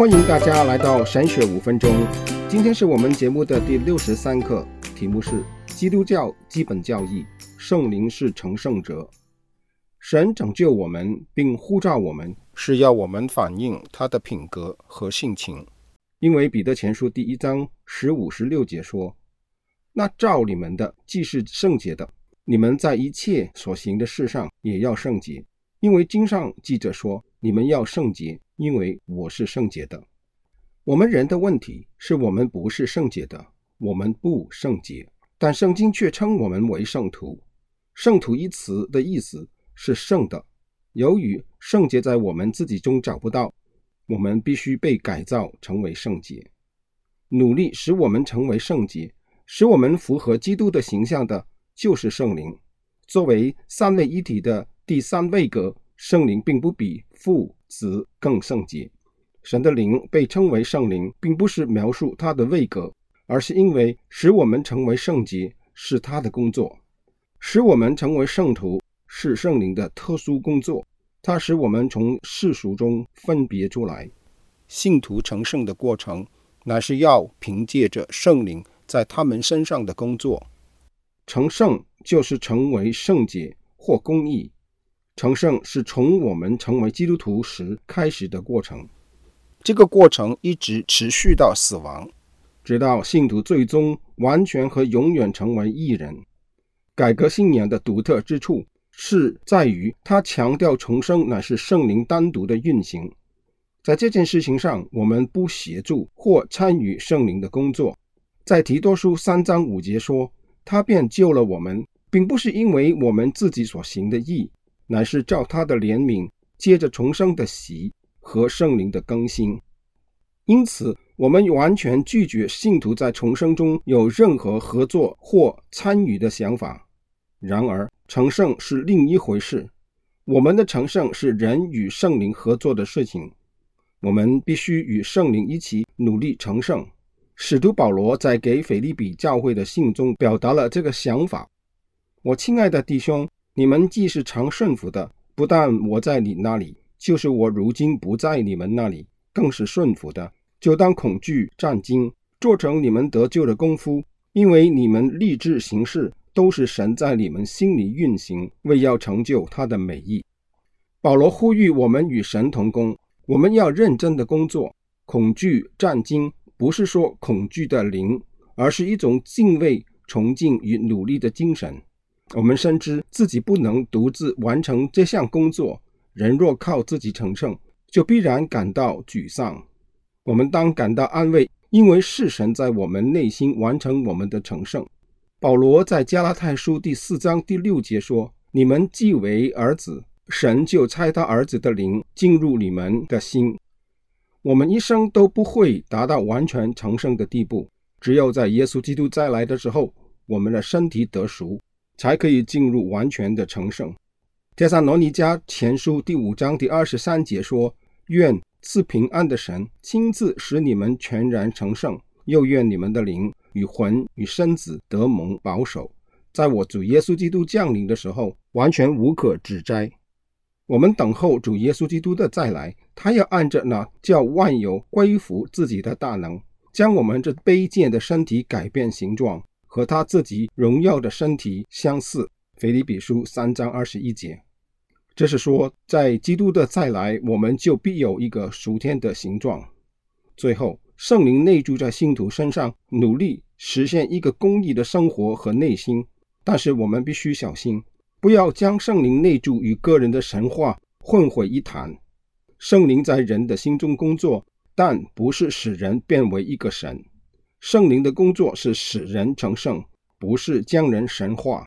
欢迎大家来到神学五分钟。今天是我们节目的第六十三课，题目是基督教基本教义：圣灵是成圣者。神拯救我们并呼召我们，是要我们反映他的品格和性情。因为彼得前书第一章十五、十六节说：“那召你们的既是圣洁的，你们在一切所行的事上也要圣洁。因为经上记着说：你们要圣洁，因为我是圣洁的。”我们人的问题是我们不是圣洁的，我们不圣洁，但圣经却称我们为圣徒。圣徒一词的意思。是圣的。由于圣洁在我们自己中找不到，我们必须被改造成为圣洁，努力使我们成为圣洁，使我们符合基督的形象的，就是圣灵。作为三位一体的第三位格，圣灵并不比父子更圣洁。神的灵被称为圣灵，并不是描述他的位格，而是因为使我们成为圣洁是他的工作，使我们成为圣徒。是圣灵的特殊工作，它使我们从世俗中分别出来。信徒成圣的过程，乃是要凭借着圣灵在他们身上的工作。成圣就是成为圣洁或公义。成圣是从我们成为基督徒时开始的过程，这个过程一直持续到死亡，直到信徒最终完全和永远成为一人。改革信仰的独特之处。是在于它强调重生乃是圣灵单独的运行，在这件事情上，我们不协助或参与圣灵的工作。在提多书三章五节说，他便救了我们，并不是因为我们自己所行的义，乃是照他的怜悯，接着重生的洗和圣灵的更新。因此，我们完全拒绝信徒在重生中有任何合作或参与的想法。然而，成圣是另一回事。我们的成圣是人与圣灵合作的事情。我们必须与圣灵一起努力成圣。使徒保罗在给腓立比教会的信中表达了这个想法。我亲爱的弟兄，你们既是常顺服的，不但我在你那里，就是我如今不在你们那里，更是顺服的。就当恐惧战兢，做成你们得救的功夫，因为你们立志行事。都是神在你们心里运行，为要成就他的美意。保罗呼吁我们与神同工，我们要认真的工作。恐惧战兢，不是说恐惧的灵，而是一种敬畏、崇敬与努力的精神。我们深知自己不能独自完成这项工作，人若靠自己成圣，就必然感到沮丧。我们当感到安慰，因为是神在我们内心完成我们的成圣。保罗在加拉太书第四章第六节说：“你们既为儿子，神就差他儿子的灵进入你们的心。”我们一生都不会达到完全成圣的地步，只有在耶稣基督再来的时候，我们的身体得赎，才可以进入完全的成圣。加上罗尼迦前书第五章第二十三节说：“愿赐平安的神亲自使你们全然成圣，又愿你们的灵。”与魂与身子得蒙保守，在我主耶稣基督降临的时候，完全无可指摘。我们等候主耶稣基督的再来，他要按着那叫万有归服自己的大能，将我们这卑贱的身体改变形状，和他自己荣耀的身体相似。腓立比书三章二十一节，这是说，在基督的再来，我们就必有一个属天的形状。最后。圣灵内住在信徒身上，努力实现一个公义的生活和内心。但是我们必须小心，不要将圣灵内住与个人的神话混为一谈。圣灵在人的心中工作，但不是使人变为一个神。圣灵的工作是使人成圣，不是将人神化。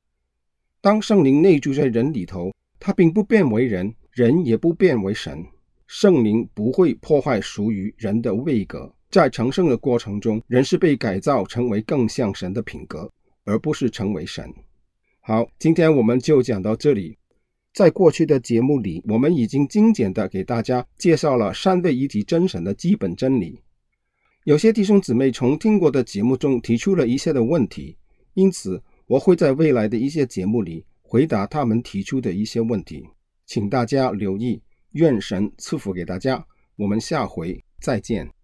当圣灵内住在人里头，他并不变为人，人也不变为神。圣灵不会破坏属于人的位格。在成圣的过程中，人是被改造成为更像神的品格，而不是成为神。好，今天我们就讲到这里。在过去的节目里，我们已经精简的给大家介绍了三位一体真神的基本真理。有些弟兄姊妹从听过的节目中提出了一些的问题，因此我会在未来的一些节目里回答他们提出的一些问题，请大家留意。愿神赐福给大家，我们下回再见。